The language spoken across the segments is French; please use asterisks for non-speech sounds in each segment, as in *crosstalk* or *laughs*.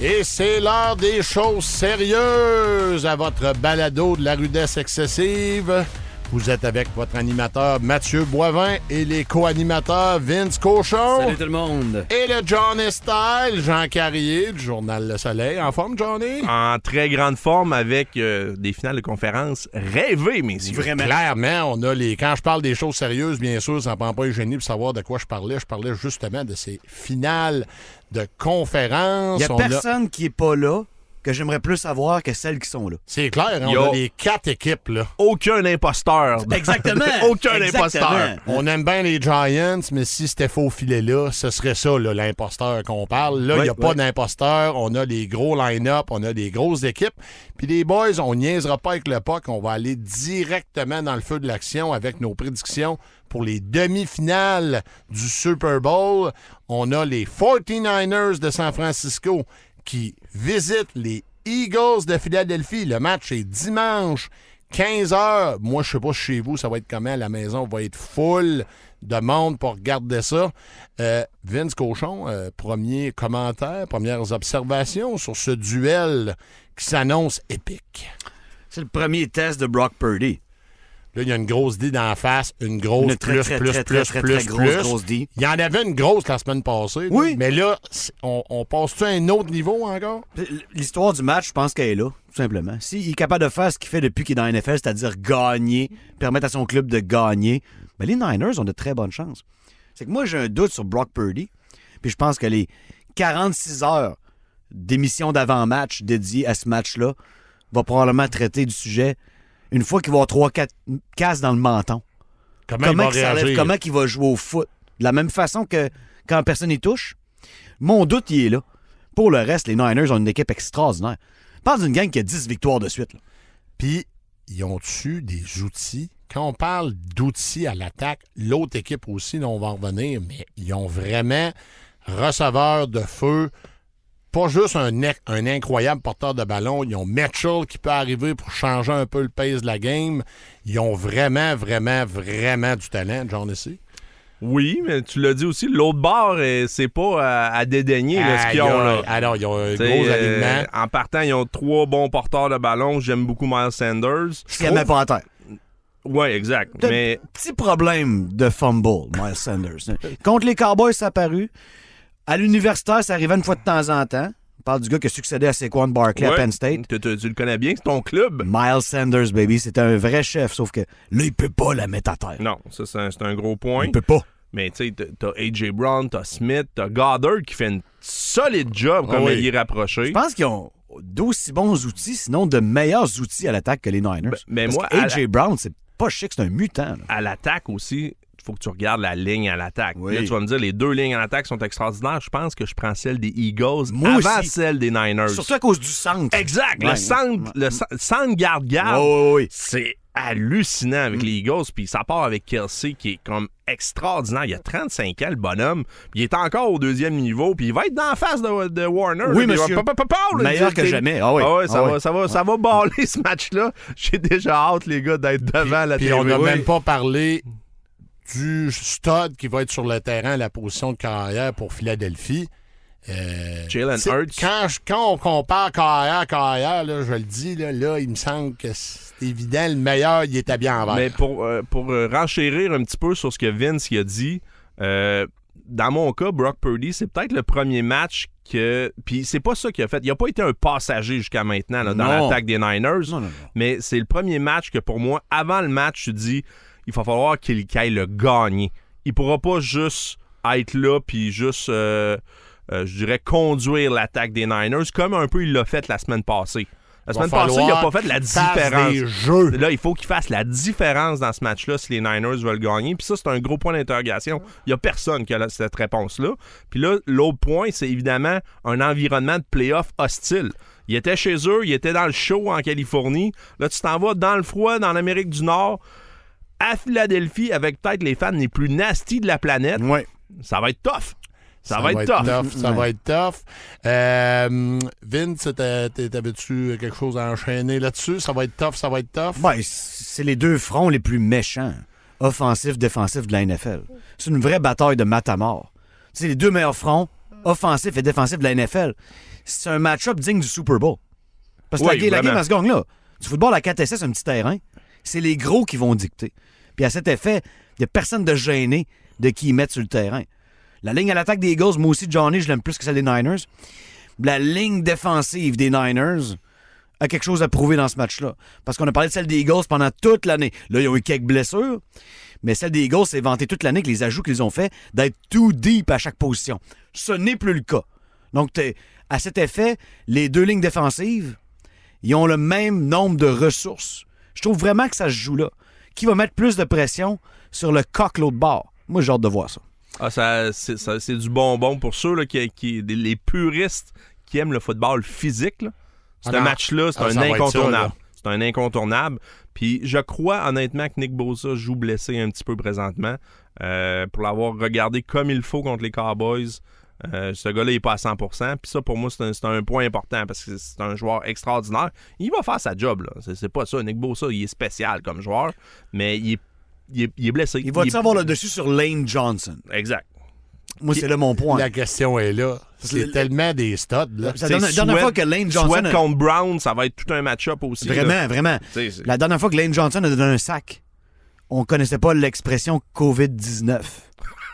Et c'est l'heure des choses sérieuses à votre balado de la rudesse excessive. Vous êtes avec votre animateur Mathieu Boivin et les co-animateurs Vince Cochon. Salut tout le monde. Et le Johnny Style, Jean Carrier du Journal Le Soleil. En forme, Johnny? En très grande forme avec euh, des finales de conférence rêvées, messieurs. Vraiment. Clairement, on a les. Quand je parle des choses sérieuses, bien sûr, ça ne prend pas les génie pour savoir de quoi je parlais. Je parlais justement de ces finales de conférence. Il n'y a On a- personne qui est pas là que j'aimerais plus savoir que celles qui sont là. C'est clair, hein, on Yo. a les quatre équipes, là. Aucun imposteur. *laughs* Exactement. *laughs* Aucun Exactement. imposteur. On aime bien les Giants, mais si c'était faux filet là, ce serait ça, l'imposteur qu'on parle. Là, il Ouais, n'y a pas d'imposteur. On a des gros line-up, on a des grosses équipes. Puis les boys, on niaisera pas avec le puck. On va aller directement dans le feu de l'action avec nos prédictions pour les demi-finales du Super Bowl. On a les 49ers de San Francisco qui visitent les Eagles de Philadelphie. Le match est dimanche. 15 heures. Moi, je sais pas chez vous, ça va être comment. La maison va être full de monde pour regarder ça. Euh, Vince Cochon, euh, premier commentaire, premières observations sur ce duel qui s'annonce épique. C'est le premier test de Brock Purdy. Là, il y a une grosse D d'en face, une grosse Une très, plus, très, plus, très, plus, très, plus, très grosse, plus. Il y en avait une grosse la semaine passée. Oui. Mais là, on passe-tu à un autre niveau encore? L'histoire du match, je pense qu'elle est là, tout simplement. S'il est capable de faire ce qu'il fait depuis qu'il est dans la NFL, c'est-à-dire gagner, permettre à son club de gagner, ben les Niners ont de très bonnes chances. C'est que moi, j'ai un doute sur Brock Purdy, puis je pense que les 46 heures d'émission d'avant-match dédiées à ce match-là va probablement traiter du sujet une fois qu'il va avoir 3-4 casses dans le menton. Comment, comment il va comment qu'il va jouer au foot? De la même façon que quand personne y touche, mon doute, il est là. Pour le reste, les Niners ont une équipe extraordinaire. Parle d'une gang qui a 10 victoires de suite. là. Puis, ils ont-tu des outils? Quand on parle d'outils à l'attaque, l'autre équipe aussi, là, on va en revenir, mais ils ont vraiment receveur de feu, pas juste un, incroyable porteur de ballon, ils ont Mitchell qui peut arriver pour changer un peu le pace de la game. Ils ont vraiment, vraiment, vraiment du talent, John ici. Oui, mais tu l'as dit aussi, l'autre bord, euh, c'est pas à, à dédaigner là, ce qu'ils ont. Là. Alors, ils ont un T'sais, gros euh, alignement. en partant, ils ont trois bons porteurs de ballon. J'aime beaucoup Miles Sanders. Ce qu'il met pas en terre. Ouais, exact. Mais Petit problème de fumble, Miles Sanders. Contre les Cowboys, ça a paru. À l'universitaire, ça arrivait une fois de temps en temps. On parle du gars qui a succédé à Saquon Barkley à ouais, Penn State. tu- tu- tu le connais bien, c'est ton club? Miles Sanders, baby, c'était un vrai chef, sauf que là, il peut pas la mettre à terre. Non, ça, c'est un, c'est un gros point. Il peut pas. Mais tu sais, t'as- t'as A.J. Brown, t'as Smith, t'as Goddard qui fait une solide job comme Ah oui. il est rapproché. Je pense qu'ils ont d'aussi bons outils, sinon de meilleurs outils à l'attaque que les Niners. Ben, mais Parce moi, que à A.J. Brown, c'est pas chic, c'est un mutant. là. À l'attaque aussi, faut que tu regardes la ligne à l'attaque. Oui. Là, tu vas me dire, les deux lignes à l'attaque sont extraordinaires. Je pense que je prends celle des Eagles Moi avant aussi. celle des Niners. Surtout à cause du centre. Exact. Ouais, le centre, le cen- centre garde-garde, Ouais, ouais, ouais. c'est hallucinant Mm. avec les Eagles. Puis ça part avec Kelsey qui est comme extraordinaire. Il a 35 ans, le bonhomme. Puis il est encore au deuxième niveau. Puis il va être dans la face de, de Warner. Oui, là. Puis va- monsieur. pa- pa- pa- pa- là, Meilleur il- que jamais. Ah oui. Ah ouais, ça, Ah va, oui. ça, va, ça va baller *laughs* ce match-là. J'ai déjà hâte, les gars, d'être devant la Puis on n'a Oui. même pas parlé du stud qui va être sur le terrain à la position de carrière pour Philadelphie. Euh, Jalen Hurts. Quand, quand on compare carrière carrière, là, je le dis, là, là, il me semble que c'est évident, le meilleur, il est habillé en vert. Mais pour, euh, pour euh, renchérir un petit peu sur ce que Vince y a dit, euh, dans mon cas, Brock Purdy, c'est peut-être le premier match que. Puis c'est pas ça qu'il a fait. Il a pas été un passager jusqu'à maintenant là, dans l'attaque des Niners. Non, non, non. Mais c'est le premier match que pour moi, avant le match, je dis il va falloir qu'il aille le gagner. Il pourra pas juste être là puis juste, euh, euh, je dirais, conduire l'attaque des Niners comme un peu il l'a fait la semaine passée. La semaine passée, il n'a pas fait la différence. des jeux. Là, il faut qu'il fasse la différence dans ce match-là si les Niners veulent gagner. Puis ça, c'est un gros point d'interrogation. Il n'y a personne qui a cette réponse-là. Puis là, l'autre point, c'est évidemment un environnement de playoff hostile. Il était chez eux, il était dans le show en Californie. Là, tu t'en vas dans le froid, dans l'Amérique du Nord, à Philadelphie, avec peut-être les fans les plus nasty de la planète. Ouais. Ça va être tough. Ça, va, être tough. Ça va être tough. Euh, Vince, t'avais-tu quelque chose à enchaîner là-dessus? Ça va être tough, ça va être tough. Ben, c'est les deux fronts les plus méchants, offensif, défensif de la NFL. C'est une vraie bataille de mat à mort. C'est les deux meilleurs fronts, offensif et défensif de la NFL. C'est un match-up digne du Super Bowl. Parce que Oui, la, ga- la game, elle se gagne là. Du football à 4 essais, c'est un petit terrain. C'est les gros qui vont dicter. Puis à cet effet, il n'y a personne de gêné de qui ils mettent sur le terrain. La ligne à l'attaque des Eagles, moi aussi, Johnny, je l'aime plus que celle des Niners. La ligne défensive des Niners a quelque chose à prouver dans ce match-là. Parce qu'on a parlé de celle des Eagles pendant toute l'année. Là, ils ont eu quelques blessures, mais celle des Eagles, c'est vanté toute l'année que les ajouts qu'ils ont fait d'être too deep à chaque position. Ce n'est plus le cas. Donc, à cet effet, les deux lignes défensives, ils ont le même nombre de ressources. Je trouve vraiment que ça se joue là. Qui va mettre plus de pression sur le coq l'autre bord? Moi, j'ai hâte de voir ça. Ah, ça, c'est, ça- c'est du bonbon pour ceux là, qui, qui- les puristes qui aiment le football physique. là. Ah C'est un non. match-là, c'est Ah, un incontournable. c'est un incontournable. Puis je crois honnêtement que Nick Bosa joue blessé un petit peu présentement. Euh, pour l'avoir regardé comme il faut contre les Cowboys, euh, ce gars-là n'est pas à 100%. Puis ça, pour moi, c'est un, c'est un point important parce que c'est un joueur extraordinaire. Il va faire sa job. là. C'est, pas ça. Nick Bosa, il est spécial comme joueur, mais il est, il est- il est blessé. Il va est- avoir le dessus sur Lane Johnson? Exact. Moi, c'est là mon point. La question est là. C'est Le- tellement des studs. Là. La dernière, dernière fois que Lane Johnson... Sweat a- contre Brown, ça va être tout un match-up aussi. là. Vraiment, vraiment. La dernière fois que Lane Johnson a donné un sac, on connaissait pas l'expression COVID-19.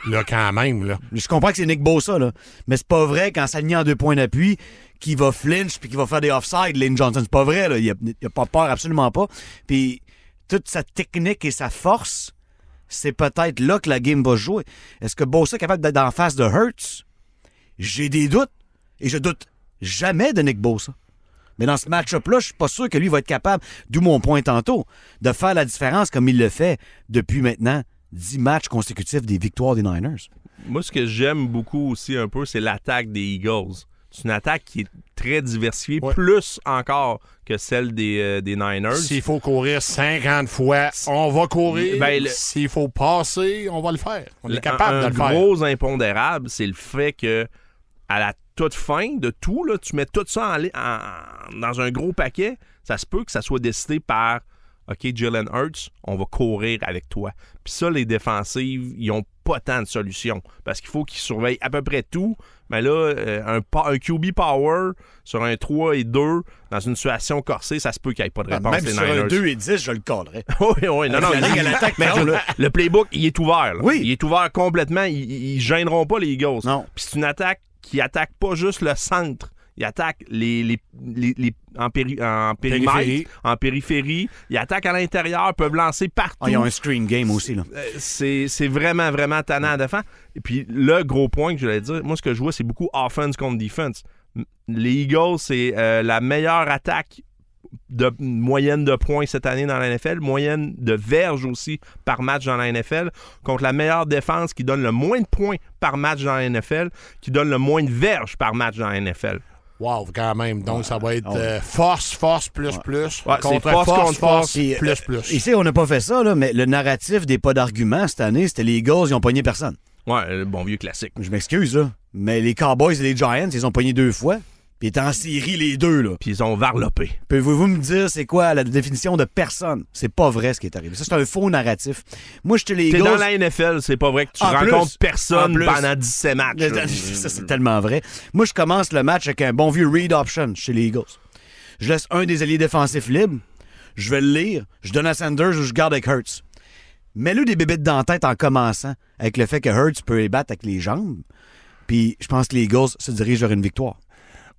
Là, quand même. Là. Je comprends que c'est Nick Bosa, là. Mais c'est pas vrai qu'en s'alignant en deux points d'appui, qu'il va flinch puis qu'il va faire des offsides, Lane Johnson. C'est pas vrai, là. Il a, pas peur, absolument pas. Puis toute sa technique et sa force, c'est peut-être là que la game va jouer. Est-ce que Bosa est capable d'être en face de Hurts? J'ai des doutes. Et je doute jamais de Nick Bosa. Mais dans ce match-up-là, je suis pas sûr que lui va être capable, d'où mon point tantôt, de faire la différence comme il le fait depuis maintenant 10 matchs consécutifs des victoires des Niners. Moi, ce que j'aime beaucoup aussi un peu, c'est l'attaque des Eagles. C'est une attaque qui est très diversifiée, Ouais. plus encore que celle des, euh, des Niners. S'il faut courir 50 fois, on va courir. Ben, le- S'il faut passer, on va le faire. On est Le- capable un, de le faire. gros impondérable, c'est le fait que à la toute fin de tout, là, tu mets tout ça en- dans un gros paquet, ça se peut que ça soit décidé par OK, Jalen Hurts, on va courir avec toi. Puis ça, les défensives, ils ont pas tant de solutions parce qu'il faut qu'ils surveillent à peu près tout. Mais là, euh, un, QB power sur un 3 et 2 dans une situation corsée, ça se peut qu'il n'y ait pas de réponse. Ah, Même les sur un Niners. 2 et 10, je le cadrerais. *laughs* oui, oui, non, non. La il- à mais le, playbook, il est ouvert. là. Oui. Il est ouvert complètement. Ils, ils gêneront pas les Eagles. Non. Puis c'est une attaque qui attaque pas juste le centre. Il attaque les, les, les- les- en, péri- en périmètre, Périphérie. en périphérie. Il attaque à l'intérieur, peuvent lancer partout. Ah, ils ont un screen game aussi, là. Euh, c'est c'est vraiment, vraiment tannant à défendre. Et puis, le gros point que je voulais dire, moi, ce que je vois, c'est beaucoup offense contre defense. Les Eagles, c'est euh, la meilleure attaque de moyenne de points cette année dans la NFL, moyenne de verges aussi par match dans la NFL, contre la meilleure défense qui donne le moins de points par match dans la NFL, qui donne le moins de verges par match dans la NFL. Wow, quand même. Donc, ça va être Ah euh, force, force, plus, plus. Ouais, c'est contre force force, contre force, Puis, plus, euh, plus. Ici, on n'a pas fait ça, là, mais le narratif des pas d'arguments cette année, c'était les Eagles, ils ont pogné personne. Ouais, le bon vieux classique. Je m'excuse, là. Mais les Cowboys et les Giants, ils ont pogné deux fois. Puis ils étaient en série, les deux, là. Puis ils ont varlopé. Pouvez-vous me dire c'est quoi la définition de personne? C'est pas vrai ce qui est arrivé. Ça, c'est un faux narratif. Moi, j'étais les T'es dans la NFL, c'est pas vrai que tu En rencontres personne plus. pendant 17 matchs. là. *laughs* Ça, c'est tellement vrai. Moi, je commence le match avec un bon vieux read option chez les Eagles. Je laisse un des alliés défensifs libre. Je vais le lire. Je donne à Sanders ou je garde avec Hurts. Mets-le des bébites dans la tête en commençant avec le fait que Hurts peut les battre avec les jambes. Puis je pense que les Eagles se dirigent vers une victoire.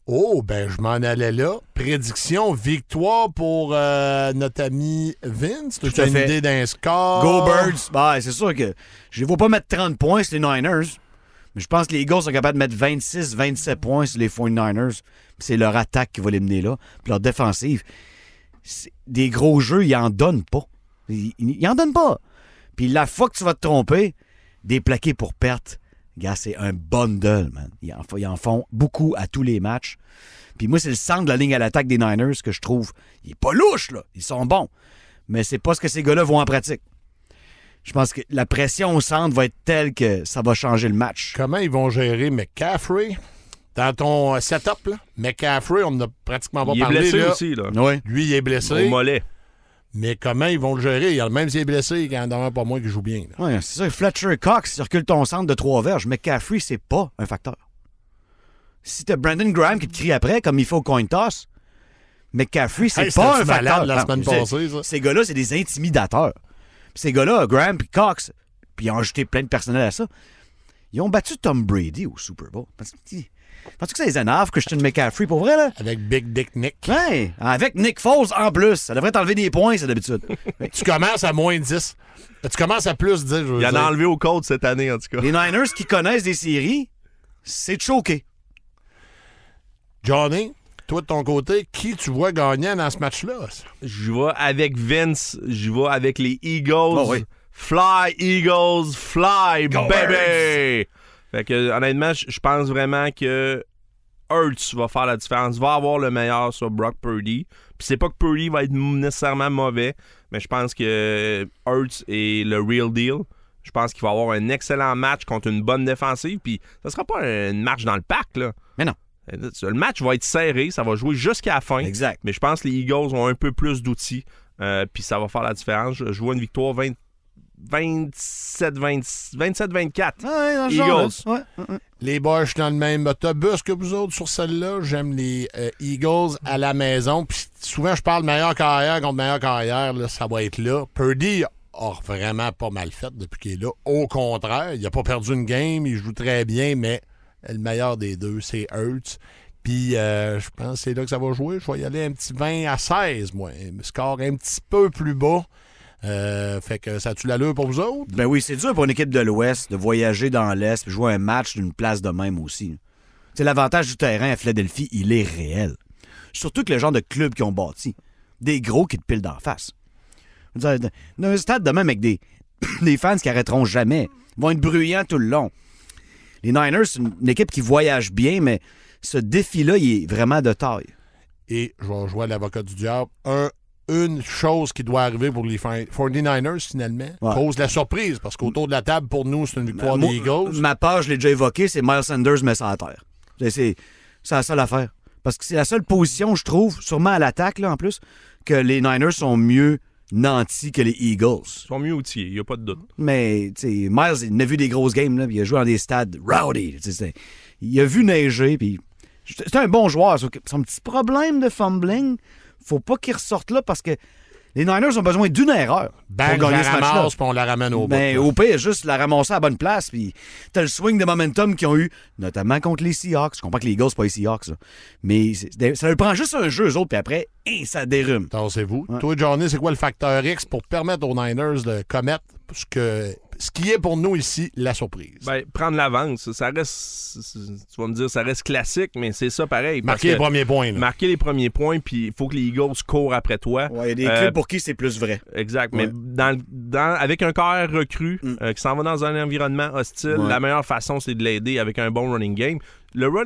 Oh, ben, je m'en allais là. Prédiction, victoire pour euh, notre ami Vince. Tu as une fait. idée d'un score? Go Birds! Bah, c'est sûr que je ne vais pas mettre 30 points, c'est les Niners. Mais je pense que les Eagles sont capables de mettre 26, 27 points sur les 49ers. Puis C'est leur attaque qui va les mener là. Puis leur défensive. Des gros jeux, ils en donnent pas. Ils, ils- ils en donnent pas. Puis la fois que tu vas te tromper, des plaqués pour perte, gars, c'est un bundle, man. Ils en, ils en font beaucoup à tous les matchs. Puis moi, c'est le centre de la ligne à l'attaque des Niners que je trouve. Il est pas louche, là. Ils sont bons. Mais c'est pas ce que ces gars-là vont en pratique. Je pense que la pression au centre va être telle que ça va changer le match. Comment ils vont gérer McCaffrey dans ton euh, setup? Là? McCaffrey, on n'a pratiquement pas Il est parlé. blessé là. aussi, là. Oui. Lui, il est Au blessé. mollet. Mais comment ils vont le gérer? Même s'il est blessé, il y en a un pas moins qui joue bien. Ouais, c'est ça. Fletcher Cox, il recule ton centre de trois verges. McCaffrey, c'est pas un facteur. Si t'as Brandon Graham qui te crie après, comme il faut au coin toss, McCaffrey, c'est Hey, pas un facteur. la semaine c'est- passée, ça? Ces gars-là, c'est des intimidateurs. Puis ces gars-là, Graham puis Cox, puis ils ont ajouté plein de personnel à ça, ils ont battu Tom Brady au Super Bowl. Penses-tu penses-tu que ça les énerve, Christian McCaffrey, pour vrai, là? Avec Big Dick Nick. Ouais, avec Nick Foles en plus. Ça devrait t'enlever des points, ça, d'habitude. *laughs* Tu commences à moins 10. Tu commences à plus 10, je veux Il en a enlevé au code cette année, en tout cas. Les Niners qui connaissent des séries, c'est choqué. Johnny, toi de ton côté, qui tu vois gagnant dans ce match-là? Je vais avec Vince, je vais avec les Eagles. Oh oui. Fly, Eagles, fly, Go baby! Fait que, honnêtement, je pense vraiment que Hurts va faire la différence, va avoir le meilleur sur Brock Purdy. Puis c'est pas que Purdy va être nécessairement mauvais, mais je pense que Hurts est le real deal. Je pense qu'il va avoir un excellent match contre une bonne défensive. Puis ça sera pas une marche dans le parc, là. Mais non. Le match va être serré, ça va jouer jusqu'à la fin. Exact. Mais je pense que les Eagles ont un peu plus d'outils. euh, puis ça va faire la différence. Je, je vois une victoire 20 27-24. 27-24. Ouais, dans le Eagles. Ouais. Les boys, je suis dans le même autobus que vous autres sur celle-là. J'aime les euh, Eagles à la maison. Puis souvent, je parle meilleur carrière contre meilleur carrière. Là, ça va être là. Purdy a vraiment pas mal fait depuis qu'il est là. Au contraire, il a pas perdu une game. Il joue très bien, mais le meilleur des deux, c'est Hurts. Puis euh, je pense que c'est là que ça va jouer. Je vais y aller un petit 20 à 16, moi. Un score un petit peu plus bas. Euh, fait que ça tue l'allure pour vous autres? Ben oui, c'est dur pour une équipe de l'Ouest de voyager dans l'Est puis jouer un match d'une place de même aussi. C'est l'avantage du terrain à Philadelphie, il est réel. Surtout que le genre de club qu'ils ont bâti. Des gros qui te pilent d'en face. Dire, Dans un stade de même avec des, *coughs* des fans qui arrêteront jamais. Ils vont être bruyants tout le long. Les Niners, c'est une, équipe qui voyage bien, mais ce défi-là, il est vraiment de taille. Et je vais jouer à l'avocat du diable. Un, une chose qui doit arriver pour les fin- 49ers, finalement, Ouais. cause la surprise, parce qu'autour de la table, pour nous, c'est une victoire des Eagles. Ma page, je l'ai déjà évoqué, c'est Miles Sanders met ça à terre. C'est, c'est, c'est la seule affaire. Parce que c'est la seule position, je trouve, sûrement à l'attaque, là, en plus, que les Niners sont mieux nantis que les Eagles. Ils sont mieux outillés, il n'y a pas de doute. Mais, tu sais, Miles, il a vu des grosses games, là, puis il a joué dans des stades rowdy. c'est- Il a vu neiger, puis c'est un bon joueur. que Son petit problème de fumbling, faut pas qu'il ressorte là parce que les Niners ont besoin d'une erreur Bang, pour gagner la ce match-là. on la ramène au bout. au pire, juste la ramasser à la bonne place. Puis t'as le swing de momentum qu'ils ont eu, notamment contre les Seahawks. Je comprends que les Eagles, c'est pas les Seahawks. là. Mais ça leur prend juste un jeu, eux autres, puis après, hein, ça dérume. Tassez-vous. Ouais. Toi, Johnny, c'est quoi le facteur X pour permettre aux Niners de commettre ce, que, ce qui est pour nous ici la surprise? Ben, prendre l'avance, ça reste. Tu vas me dire, ça reste classique, mais c'est ça pareil. Marquer les premiers points. là. Marquer les premiers points, puis il faut que les Eagles courent après toi. Ouais, il y a des Euh, clubs pour qui c'est plus vrai. Exact. Mais dans, le- dans- avec un carrière recru Mm. euh, qui s'en va dans un environnement hostile, Ouais. la meilleure façon, c'est de l'aider avec un bon running game. Le run-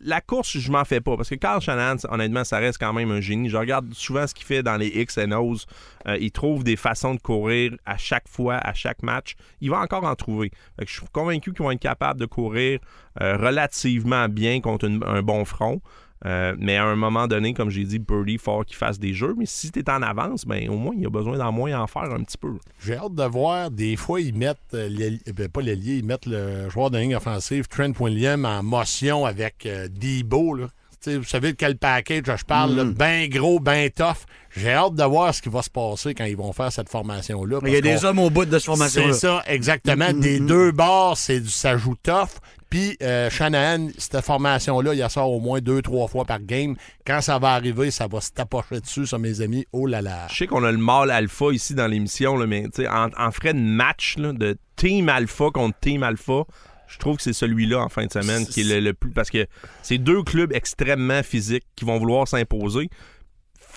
la course, je m'en fais pas. Parce que Carl Shanahan, honnêtement, ça reste quand même un génie. Je regarde souvent ce qu'il fait dans les X and O's. Euh, il trouve des façons de courir à chaque fois, à chaque match. Il va encore en trouver. Je suis convaincu qu'ils vont être capables de courir euh, relativement bien contre un bon front. Euh, mais à un moment donné, comme j'ai dit, Purdy, il faut qu'il fasse des jeux. Mais si tu es en avance, ben, au moins, il a besoin d'en moins en faire un petit peu. J'ai hâte de voir. Des fois, ils mettent, euh, l'aile- euh, ben, pas l'ailier, ils mettent le joueur de ligne offensive, Trent William, en motion avec euh, Debo. Là. Tu sais, Vous savez de quel package je parle? Mm. Bien gros, bien tough. J'ai hâte de voir ce qui va se passer quand ils vont faire cette formation-là. Il y a des hommes au bout de cette formation-là. C'est ça, exactement. Mm, Des mm, deux bords, c'est du- ça joue tough. Puis euh, Shanahan, cette formation-là, il sort au moins deux, trois fois par game. Quand ça va arriver, ça va se tapocher dessus, ça, mes amis. Oh là là. Je sais qu'on a le mâle alpha ici dans l'émission, mais en, en frais de match, de team alpha contre team alpha, Je trouve que c'est celui-là en fin de semaine qui est le plus. Parce que c'est deux clubs extrêmement physiques qui vont vouloir s'imposer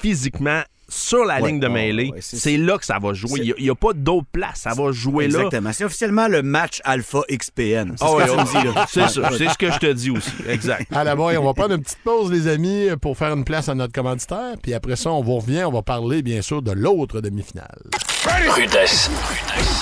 physiquement sur la Ouais, ligne de ouais, mêlée. ouais, c'est- là que ça va jouer. Il n'y a, pas d'autre place. Ça va jouer là. Exactement. C'est officiellement le match Alpha XPN. C'est Ah ce ouais, ça. C'est ce que je te dis aussi. Exact. À la boy, on va prendre une petite pause, les amis, pour faire une place à notre commanditaire. Puis après ça, on vous revient. On va parler, bien sûr, de l'autre demi-finale. Rudesse.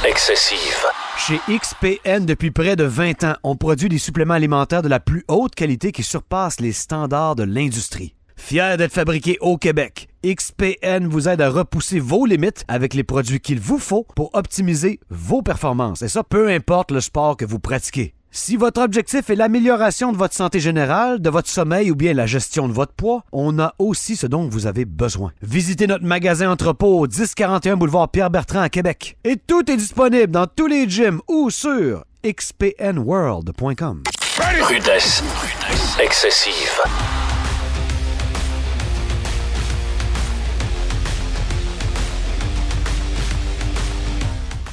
Excessive. Chez XPN, depuis près de 20 ans, on produit des suppléments alimentaires de la plus haute qualité qui surpassent les standards de l'industrie. Fier d'être fabriqué au Québec, XPN vous aide à repousser vos limites avec les produits qu'il vous faut pour optimiser vos performances. Et ça, peu importe le sport que vous pratiquez. Si votre objectif est l'amélioration de votre santé générale, de votre sommeil ou bien la gestion de votre poids, on a aussi ce dont vous avez besoin. Visitez notre magasin entrepôt au 1041 boulevard Pierre-Bertrand à Québec. Et tout est disponible dans tous les gyms ou sur xpnworld.com. Rudesse. Excessive.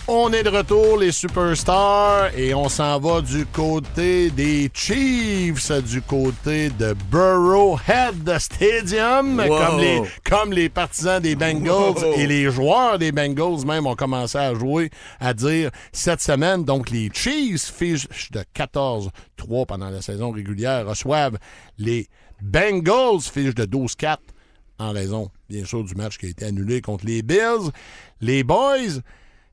On est de retour, les superstars, et on s'en va du côté des Chiefs, du côté de Burrowhead Stadium, Wow. comme, les, comme les partisans des Bengals Wow. et les joueurs des Bengals même ont commencé à jouer, à dire cette semaine. Donc, les Chiefs, fiches de 14-3 pendant la saison régulière, reçoivent les Bengals, fiches de 12-4 en raison, bien sûr, du match qui a été annulé contre les Bills. Les Boys,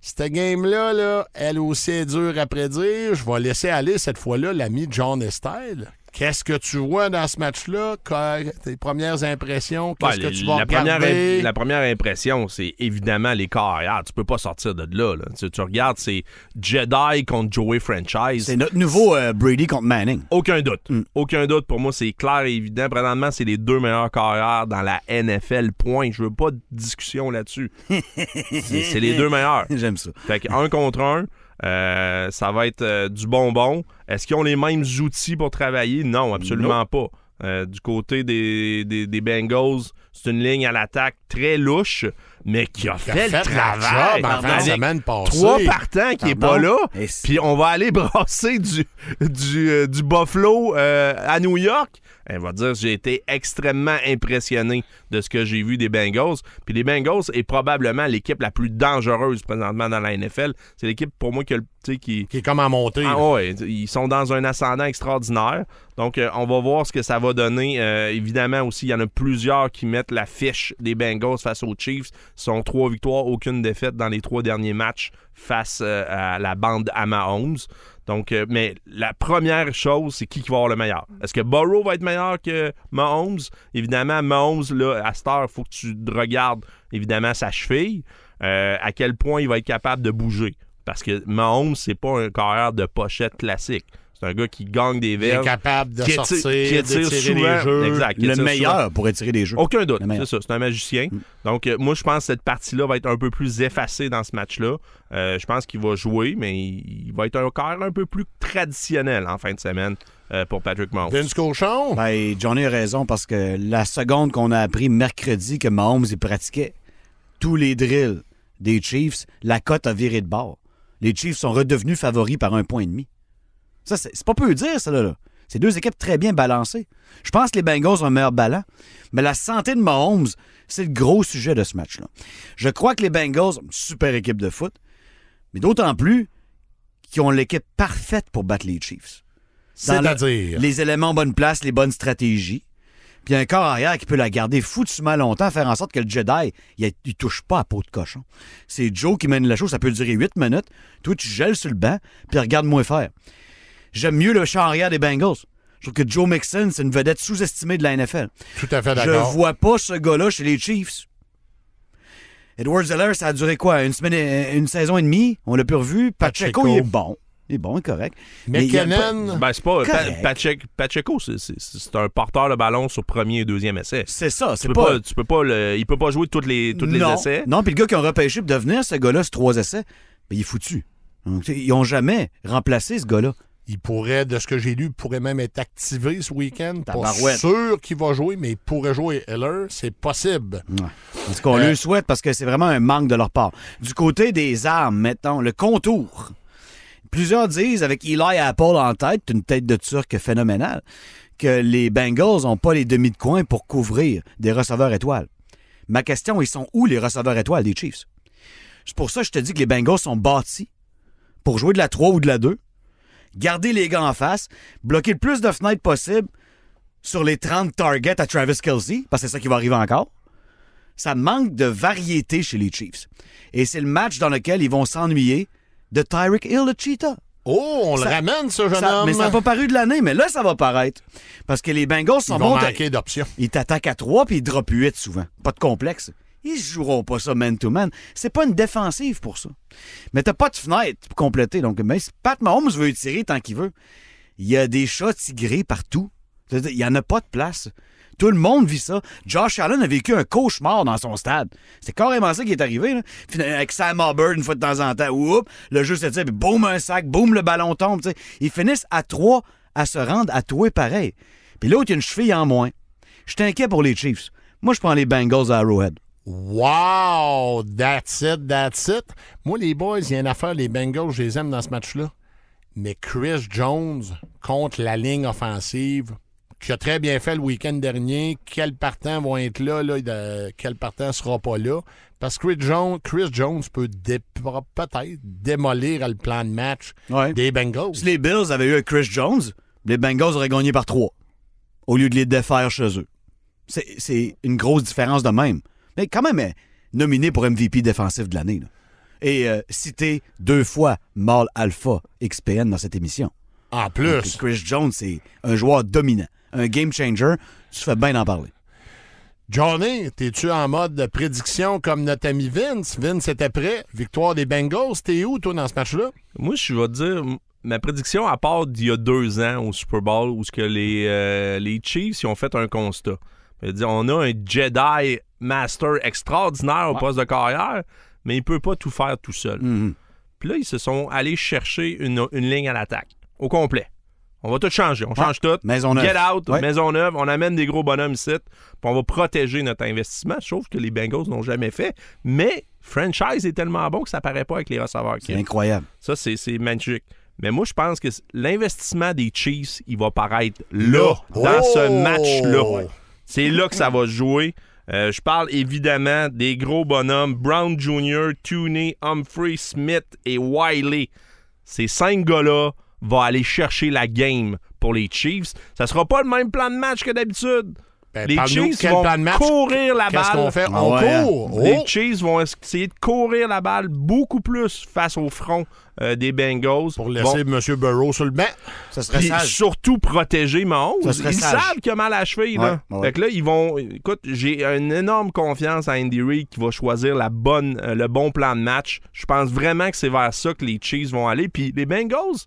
cette game-là, là, elle aussi est dure à prédire. Je vais laisser aller cette fois-là l'ami John Estelle. Qu'est-ce que tu vois dans ce match-là? Que- Tes premières impressions? Qu'est-ce que tu vas la, première, regarder? la première impression, c'est évidemment les carrières. Tu peux pas sortir de là. là. Tu, tu regardes, c'est Jedi contre Joey Franchise. C'est notre nouveau euh, Brady contre Manning. Aucun doute. Mm. Aucun doute. Pour moi, c'est clair et évident. Présentement, c'est les deux meilleures carrières dans la NFL. Point. Je veux pas de discussion là-dessus. *laughs* c'est c'est les deux meilleurs. J'aime ça. Fait qu'un contre un, euh, ça va être euh, du bonbon. Est-ce qu'ils ont les mêmes outils pour travailler? Non, absolument pas. Euh, du côté des, des, des Bengals, c'est une ligne à l'attaque très louche, mais qui a Qui a fait, le travail. job en fin de semaine passée. Trois partants qui est pas là. Puis on va aller *laughs* brasser du, du, euh, du Buffalo euh, à New York. Elle va dire j'ai été extrêmement impressionné de ce que j'ai vu des Bengals. Puis les Bengals est probablement l'équipe la plus dangereuse présentement dans la NFL. C'est l'équipe pour moi tu sais, qui, Qui est comme en montée. ah ouais, ils sont dans un ascendant extraordinaire. Donc, euh, on va voir ce que ça va donner. Évidemment, aussi, il y en a plusieurs qui mettent la fiche des Bengals face aux Chiefs. Sont trois victoires, aucune défaite dans les trois derniers matchs face euh, à la bande à Mahomes. Donc, euh, mais la première chose, c'est qui qui va avoir le meilleur? Est-ce que Burrow va être meilleur que Mahomes? Évidemment, Mahomes, là, à cette heure, il faut que tu regardes, évidemment, sa cheville. Euh, à quel point il va être capable de bouger. Parce que Mahomes, c'est pas un carrière de pochette classique. C'est un gars qui gagne des Il est verges. capable de qui sortir, qui étire souvent. les jeux. Exact. qui Le étire meilleur pour étirer des jeux. aucun doute, c'est ça, c'est un magicien. Donc, euh, moi, je pense que cette partie-là va être un peu plus effacée dans ce match-là. Euh, je pense qu'il va jouer, mais il, il va être un carrière un peu plus traditionnel en fin de semaine euh, pour Patrick Mahomes. Vince Cochon? Ben, Johnny a raison parce que la seconde qu'on a appris mercredi que Mahomes il pratiquait tous les drills des Chiefs, la cote a viré de bord. Les Chiefs sont redevenus favoris par un point et demi. Ça, c'est pas peu dire, ça, là. C'est deux équipes très bien balancées. Je pense que les Bengals ont un meilleur ballon, mais la santé de Mahomes, c'est le gros sujet de ce match-là. Je crois que les Bengals, une super équipe de foot, mais d'autant plus qu'ils ont l'équipe parfaite pour battre les Chiefs. Le- C'est-à-dire? les éléments en bonne place, les bonnes stratégies. Puis un corps arrière qui peut la garder foutument longtemps, faire en sorte que le Jedi, il, il touche pas à peau de cochon. C'est Joe qui mène la chose, ça peut durer 8 minutes. Toi, tu gèles sur le banc, puis regarde-moi faire. J'aime mieux le champ arrière des Bengals. Je trouve que Joe Mixon, c'est une vedette sous-estimée de la NFL. Tout à fait Je d'accord. vois pas ce gars-là chez les Chiefs. Edward Zeller, ça a duré quoi? Une semaine, et- une saison et demie? On l'a plus revu. Pacheco, Pacheco. il est bon. Il est bon, il est correct. Mais il y a pas- McKinnon, Ben, c'est pas. Pa-. Pacheco, Pacheco, c'est- c'est c'est un porteur de ballon sur premier et deuxième essai. C'est ça, c'est pas... pas, tu peux pas le- il peut pas jouer toutes les, toutes les essais. Non, puis le gars qui ont repêché pour devenir ce gars-là, c'est trois essais, ben, il est foutu. Donc, ils ont jamais remplacé ce gars-là. Il pourrait, de ce que j'ai lu, il pourrait même être activé ce week-end. Pas sûr qu'il va jouer, mais il pourrait jouer Heller. C'est possible. Ouais. En tout cas, on Euh, le souhaite parce que c'est vraiment un manque de leur part. Du côté des armes, mettons, le contour. Plusieurs disent, avec Eli Apple en tête, une tête de turc phénoménale, que les Bengals n'ont pas les demi de coin pour couvrir des receveurs étoiles. Ma question, ils sont où les receveurs étoiles des Chiefs? C'est pour ça que je te dis que les Bengals sont bâtis pour jouer de la 3 ou de la 2, garder les gars en face, bloquer le plus de fenêtres possible sur les 30 targets à Travis Kelsey, parce que c'est ça qui va arriver encore. Ça manque de variété chez les Chiefs. Et c'est le match dans lequel ils vont s'ennuyer de Tyreek Hill, le cheetah. Oh, on Ça- le ramène, ce jeune Ça- homme. mais ça n'a pas paru de l'année, mais là, ça va paraître. Parce que les Bengals Ils sont vont bons. manquer d'options. Ils t'attaquent à 3 puis ils drop 8 souvent. Pas de complexe. Ils joueront pas ça man-to-man. C'est pas une défensive pour ça. Mais t'as pas de fenêtre pour compléter. Donc, si Pat Mahomes veut tirer tant qu'il veut, il y a des chats tigrés partout. Il y en a pas de place. Tout le monde vit ça. Josh Allen a vécu un cauchemar dans son stade. C'est carrément ça qui est arrivé. Avec Sam Auburn, une fois de temps en temps, oups, le jeu se tire, puis boum, un sac, boum, le ballon tombe. Ils finissent à trois à se rendre à toi pareil. Puis l'autre, il y a une cheville en moins. Je inquiet pour les Chiefs. Moi, je prends les Bengals à Arrowhead. Wow! That's it, that's it. Moi, les boys, il y a une affaire, les Bengals, je les aime dans ce match-là. Mais Chris Jones contre la ligne offensive, qui a très bien fait le week-end dernier, quels partants vont être là, là de- quel partant sera pas là? Parce que Chris Jones, Chris Jones peut dé- peut-être démolir le plan de match Ouais. des Bengals. Si les Bills avaient eu un Chris Jones, les Bengals auraient gagné par trois, au lieu de les défaire chez eux. C'est, c'est une grosse différence de même. Mais quand même, euh, nominé pour MVP défensif de l'année. là. Et euh, cité deux fois Mal Alpha XPN dans cette émission. En Donc, plus, Chris Jones, c'est un joueur dominant, un game changer. Tu fais bien d'en parler. Johnny, t'es-tu en mode de prédiction comme notre ami Vince? Vince était prêt. Victoire des Bengals. T'es où, toi, dans ce match-là? Moi, je vais te dire, ma prédiction, à part d'il y a deux ans au Super Bowl, où ce que les, euh, les Chiefs ils ont fait un constat. On a un Jedi Master extraordinaire au poste de carrière, mais il peut pas tout faire tout seul. Mhm. Puis là, ils se sont allés chercher une, une ligne à l'attaque, au complet. On va tout changer. On change tout. Maison neuve. Get out, Ouais. maison neuve. On amène des gros bonhommes ici. Puis on va protéger notre investissement. Sauf que les Bengals n'ont jamais fait. Mais franchise est tellement bon que ça paraît pas avec les receveurs. C'est incroyable. Ça, c'est c'est magique. Mais moi, je pense que l'investissement des Chiefs, il va paraître là, dans Oh! ce match-là. C'est là que ça va se jouer. Euh, je parle évidemment des gros bonhommes Brown Jr., Tooney, Humphrey, Smith et Wiley. Ces cinq gars-là vont aller chercher la game pour les Chiefs. Ça sera pas le même plan de match que d'habitude. Ben, les Chiefs quel vont plan de match? courir la Qu'est-ce balle. qu'on fait? Ah On ouais, hein? court. Les Oh! Chiefs vont essayer de courir la balle beaucoup plus face au front euh, des Bengals. Pour laisser M. Burrow sur le banc. Ça serait puis sage. surtout protéger Mahomes. Ils sage. savent qu'il a mal à la cheville. Là. Ouais, ouais. Fait que là, ils vont. Écoute, j'ai une énorme confiance à Andy Reid qui va choisir la bonne, euh, le bon plan de match. Je pense vraiment que c'est vers ça que les Chiefs vont aller. Puis les Bengals,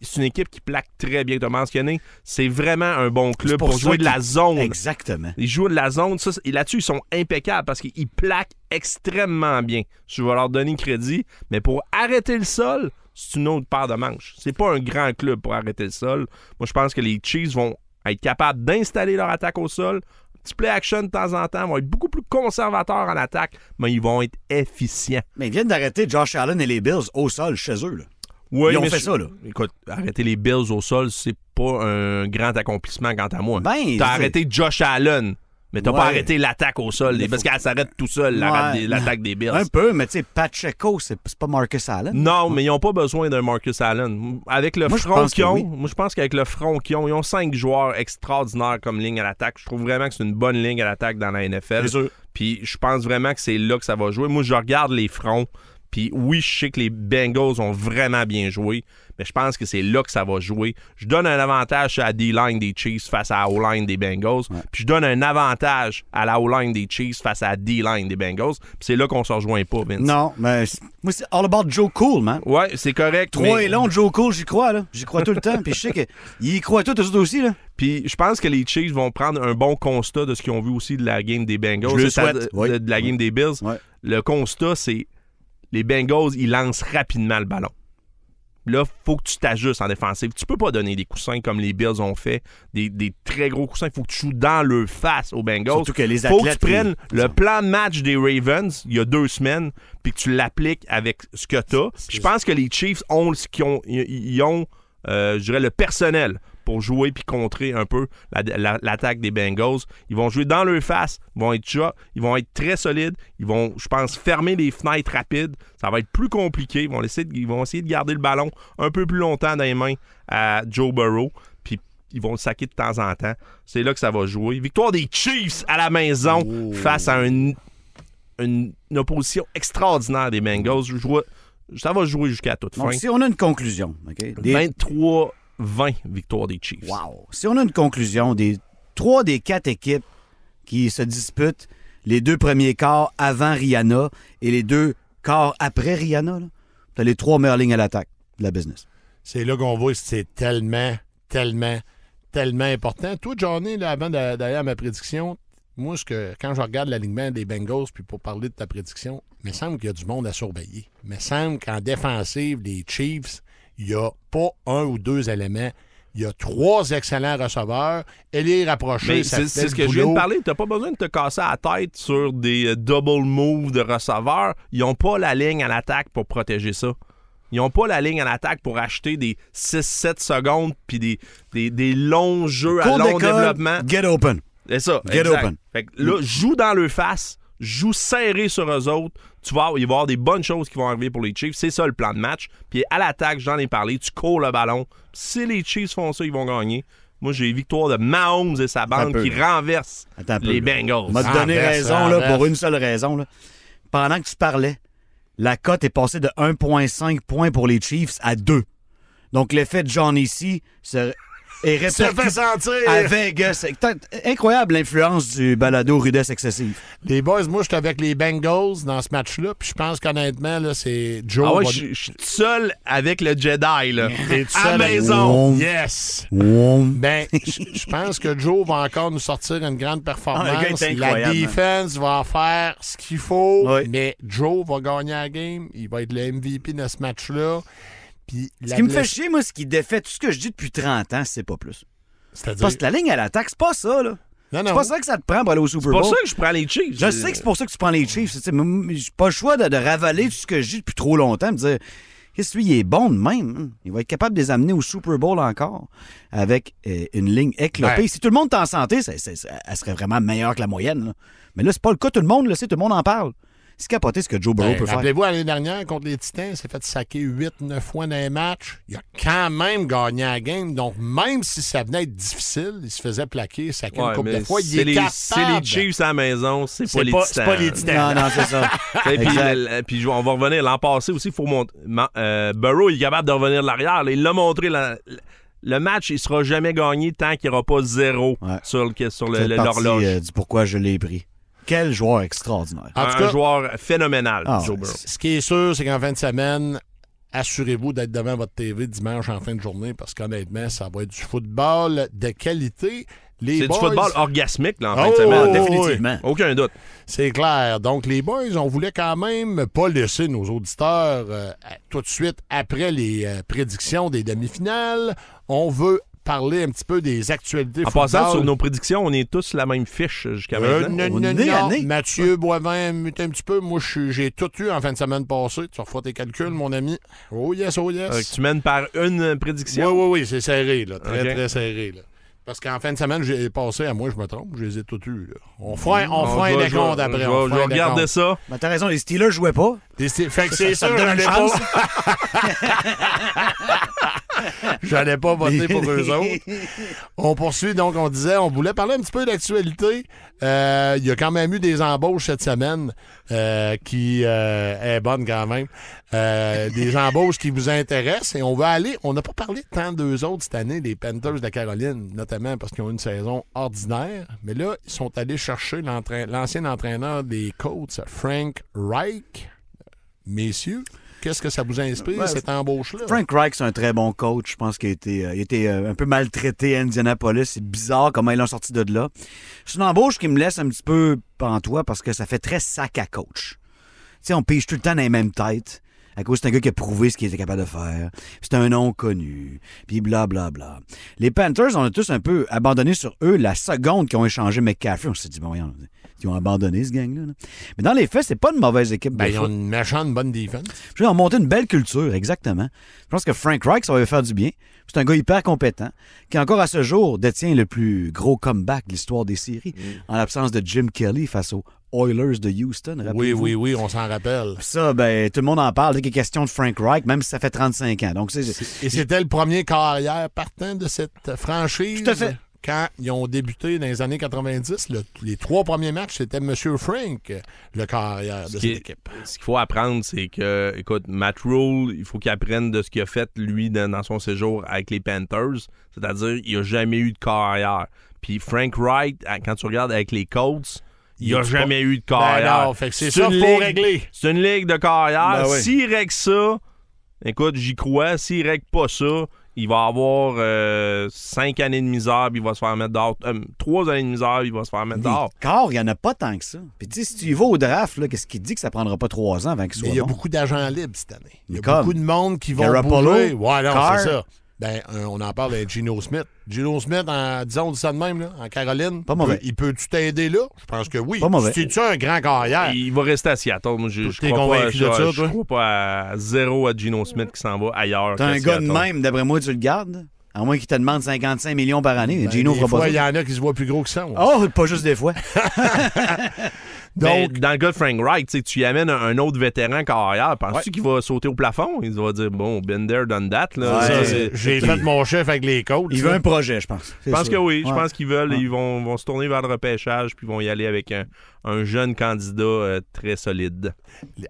c'est une équipe qui plaque très bien. Tu as mentionné, c'est vraiment un bon club pour, jouer de la zone. Exactement. Ils jouent de la zone. Ça, et là-dessus, ils sont impeccables parce qu'ils plaquent extrêmement bien. Je vais leur donner crédit. Mais pour arrêter le sol, c'est une autre paire de manches. C'est pas un grand club pour arrêter le sol. Moi, je pense que les Chiefs vont être capables d'installer leur attaque au sol. Petit play action de temps en temps, vont être beaucoup plus conservateurs en attaque, mais ils vont être efficients. Mais ils viennent d'arrêter Josh Allen et les Bills au sol chez eux. Là. Oui, Ils ont mais fait je- ça, là. Écoute, arrêter les Bills au sol, c'est pas un grand accomplissement quant à moi. Ben, t'as arrêté Josh Allen, mais t'as Ouais. pas arrêté l'attaque au sol, parce qu'elle s'arrête tout seul, Ouais. l'attaque des Bills. Un peu, mais tu sais, Pacheco, c'est pas Marcus Allen. Non, mais ils n'ont pas besoin d'un Marcus Allen. Avec le Moi, front qu'ils ont, oui. moi je pense qu'avec le front qu'ils ont, ils ont cinq joueurs extraordinaires comme ligne à l'attaque. Je trouve vraiment que c'est une bonne ligne à l'attaque dans la NFL. Puis je pense vraiment que c'est là que ça va jouer. Moi, je regarde les fronts. Puis oui, je sais que les Bengals ont vraiment bien joué, mais je pense que c'est là que ça va jouer. Je donne un avantage à la D-line des Chiefs face à la O-line des Bengals. Puis je donne un avantage à la O-line des Chiefs face à la D-line des Bengals. Puis c'est là qu'on se rejoint pas, Vince. Non, mais moi, c'est all about Joe Cool, man. Ouais, c'est correct. Trois mais- et long, Joe Cool, j'y crois, là. J'y crois tout le temps. Puis je sais qu'ils *laughs* y croient tous, eux autres aussi, là. Puis je pense que les Chiefs vont prendre un bon constat de ce qu'ils ont vu aussi de la game des Bengals. Je le souhaite, de, oui. de la game des Bills. Ouais. Le constat, c'est les Bengals, ils lancent rapidement le ballon. Là, faut que tu t'ajustes en défensive. Tu peux pas donner des coussins comme les Bills ont fait, des, des très gros coussins. Il faut que tu joues dans le face aux Bengals. Surtout que les faut que tu athlètes, prennes ils- le plan de match des Ravens il y a deux semaines, puis que tu l'appliques avec ce que tu as. Je pense que les Chiefs ont ce qu'ils ont, ils, ils ont euh, je dirais, le personnel pour jouer puis contrer un peu la- la- l'attaque des Bengals. Ils vont jouer dans leur face, ils vont être ja- ils vont être très solides, ils vont, je pense, fermer les fenêtres rapides. Ça va être plus compliqué. Ils vont, laisser, ils vont essayer de garder le ballon un peu plus longtemps dans les mains à Joe Burrow, puis ils vont le saquer de temps en temps. C'est là que ça va jouer. Victoire des Chiefs à la maison face à un- une, une opposition extraordinaire des Bengals. Je vois- ça va jouer jusqu'à toute Donc, fin. si on a une conclusion, OK? Des- 23-20 victoire des Chiefs. Wow. Si on a une conclusion des trois des quatre équipes qui se disputent les deux premiers quarts avant Rihanna et les deux quarts après Rihanna, tu as les trois meilleures lignes à l'attaque de la business. C'est là qu'on voit que c'est tellement, tellement, tellement important. Toi, Johnny, là, avant d'a- d'aller à ma prédiction, moi, ce que, quand je regarde l'alignement des Bengals, puis pour parler de ta prédiction, il me semble qu'il y a du monde à surveiller. Il me semble qu'en défensive, les Chiefs, il n'y a pas un ou deux éléments. Il y a trois excellents receveurs. Elle est rapprochée. C'est ce que je viens de parler. T'as pas besoin de te casser la tête sur des euh, double moves de receveurs. Ils ont pas la ligne à l'attaque pour protéger ça. Ils ont pas la ligne à l'attaque pour acheter des 6-7 secondes puis des, des, des longs jeux à long développement. Get open. C'est ça. Get exact. open. Fait que là, joue dans le face, joue serré sur eux autres. Tu vas, il va y avoir des bonnes choses qui vont arriver pour les Chiefs. C'est ça le plan de match. Puis à l'attaque, j'en ai parlé, tu cours le ballon. Si les Chiefs font ça, ils vont gagner. Moi, j'ai victoire de Mahomes et sa bande peu, qui là. renverse Attends un peu, les. Bengals. On m'a donné raison là, pour une seule raison. là. Pendant que tu parlais, la cote est passée de 1,5 points pour les Chiefs à 2. Donc l'effet de John ici répercuté sentir. à Vegas. Incroyable l'influence du balado rudesse excessive. Les boys, moi, je suis avec les Bengals dans ce match-là. Puis je pense qu'honnêtement, là, c'est Joe. Ah ouais, va- je suis tout seul avec le Jedi, là. *laughs* À seul la avec- maison. Yes. Ben, *laughs* je pense que Joe va encore nous sortir une grande Ah, performance. la incroyable, defense va faire ce qu'il faut, Oui. mais Joe va gagner la game. Il va être le MVP de ce match-là. Puis Ce qui me fait chier, moi, ce qui défait tout ce que je dis depuis 30 ans, c'est pas plus. C'est-à-dire... Parce que la ligne à l'attaque, c'est pas ça, là. Non, C'est non. pas ça que ça te prend pour aller au Super C'est pour Bowl. ça que je prends les Chiefs. Je sais que c'est pour ça que tu prends les Chiefs. J'ai pas le choix de, de ravaler tout ce que je dis depuis trop longtemps, me dire qu'est-ce que lui, il est bon de même. hein. Il va être capable de les amener au Super Bowl encore avec euh, une ligne éclopée. Ouais. Si tout le monde est en santé, ça- ça- ça- elle serait vraiment meilleure que la moyenne. là. Mais là, c'est pas le cas. Tout le monde le sait, tout le monde en parle. C'est capoté ce que Joe Burrow Ben, peut faire. Rappelez-vous, l'année dernière, contre les Titans, il s'est fait saquer 8-9 fois dans les matchs. Il a quand même gagné la game. Donc, même si ça venait être difficile, il se faisait plaquer, saquer Ouais, une couple de fois. Il c'est est les, capable. c'est les Chiefs à la maison, c'est pas, les pas, Titans. c'est pas les Titans. Non, non, c'est ça. *laughs* Et puis, on va revenir l'an passé aussi. Il faut montrer. Ma- euh, Burrow il est capable de revenir de l'arrière. Il l'a montré. la- le match, il sera jamais gagné tant qu'il n'y aura pas zéro Ouais. sur, le, sur l'horloge. euh, du pourquoi je l'ai pris. Quel joueur extraordinaire. En un tout cas, joueur phénoménal, Ah, Joe Burrow. Ce qui est sûr, c'est qu'en fin de semaine, assurez-vous d'être devant votre TV dimanche en fin de journée parce qu'honnêtement, ça va être du football de qualité. Les C'est du football orgasmique là, en fin Oh, de semaine. oui, définitivement. Aucun doute. C'est clair. Donc, les boys, on voulait quand même pas laisser nos auditeurs euh, tout de suite après les euh, prédictions des demi-finales. On veut parler un petit peu des actualités En football. passant sur nos prédictions, on est tous la même fiche jusqu'à Euh, maintenant. non, On non, est non. année. Mathieu Boivin, un petit peu. Moi, je suis- j'ai tout eu en fin de semaine passée. Tu refais tes calculs, mon ami. Oh yes, oh yes. Euh, tu mènes par une prédiction? Oui, oui, oui, c'est serré, là. Très, très serré, là. Parce qu'en fin de semaine, j'ai passé, à moi, je me trompe, je les ai tous eus, là. On fera, un- on fera un décompte après. Je on je ça. Ben, T'as raison, les Steelers jouaient pas. Des- Fait que c'est ça donne une pas, chance. *laughs* *laughs* j'allais pas voter pour eux *laughs* autres. On poursuit, donc, on disait, on voulait parler un petit peu d'actualité. Euh, Il y a quand même eu des embauches cette semaine euh, qui euh, est bonne quand même. Des *laughs* embauches qui vous intéressent et on va aller. On n'a pas parlé tant d'eux autres cette année, les Panthers de la Caroline, notamment parce qu'ils ont une saison ordinaire. Mais là, ils sont allés chercher l'ancien entraîneur des Colts, Frank Reich. Messieurs, qu'est-ce que ça vous inspire, cette embauche-là? Frank Reich, c'est un très bon coach. Je pense qu'il a été, euh, il a été, euh, un peu maltraité à Indianapolis. C'est bizarre comment ils l'ont sorti de là. C'est une embauche qui me laisse un petit peu pantois parce que ça fait très sac à coach. Tu sais, on pige tout le temps dans les mêmes têtes. À cause c'est un gars qui a prouvé ce qu'il était capable de faire. C'est un nom connu. Puis blablabla. Les Panthers, on a tous un peu abandonné sur eux la seconde qu'ils ont échangé McCaffrey. On s'est dit, bon, voyons, ils ont abandonné ce gang-là. là. Mais dans les faits, c'est pas une mauvaise équipe. Ben, de ils ont une méchante bonne défense. Ils ont monté une belle culture, exactement. Je pense que Frank Reich, ça va lui faire du bien. C'est un gars hyper compétent, qui encore à ce jour détient le plus gros comeback de l'histoire des séries, Mm. en l'absence de Jim Kelly face aux Oilers de Houston. Oui, rappelez-vous? oui, oui, on s'en rappelle. Ça, ben, tout le monde en parle. Dès qu'il est question de Frank Reich, même si ça fait 35 ans. Donc, c'est. Et c'était le premier carrière partant de cette franchise. Tout à fait. Quand ils ont débuté dans les années 90, le- les trois premiers matchs, c'était M. Frank, le carrière de Ce cette qui équipe. Ce qu'il faut apprendre, c'est que, écoute, Matt Rule, il faut qu'il apprenne de ce qu'il a fait, lui, dans, dans son séjour avec les Panthers. C'est-à-dire, il n'a jamais eu de carrière. Puis Frank Wright, quand tu regardes avec les Colts, il n'a est jamais eu de Ben carrière. que c'est ça une qu'il faut ligue- régler. C'est une ligue de carrière. Ben oui. S'il règle ça, écoute, j'y crois. S'il règle pas ça, il va avoir euh, cinq années de misère, puis il va se faire mettre dehors. Euh, trois années de misère, puis il va se faire mettre dehors. corps, il n'y en a pas tant que ça. Puis, tu sais, si tu y vas au draft, là, qu'est-ce qui te dit que ça prendra pas trois ans avant qu'il soit il y a bon? beaucoup d'agents libres cette année. Il y a beaucoup de monde qui vont bouger. Ouais, non, Carr. c'est ça. Ben, euh, on en parle avec Gino Smith. Gino Smith, en, disons, on dit ça de même, là, en Caroline. Pas mauvais. Il peut- Il peut-tu t'aider là? Je pense que oui. Pas mauvais. C'est-tu un grand carrière? Il va rester à Seattle. Moi, je, je crois pas, je, de ça, je crois pas à zéro à Gino Smith qui s'en va ailleurs. T'as un gars de même, d'après moi, tu le gardes? À moins qu'il te demande 55 millions par année. Ben, Gino des fera fois, pas il y en a qui se voient plus gros que ça. ouais. Oh, pas juste des fois. *laughs* Mais Donc, dans le cas de Frank Wright, tu y amènes un, un autre vétéran carrière. Penses-tu qu'il va sauter au plafond? Il va dire, bon, been there, done that. Ouais, j'ai fait mon chef avec les coachs. Il veut un projet, je pense. Je pense que oui. Je Ouais. pense qu'ils veulent. Ouais. Ils vont, vont se tourner vers le repêchage puis ils vont y aller avec un, un jeune candidat euh, très solide.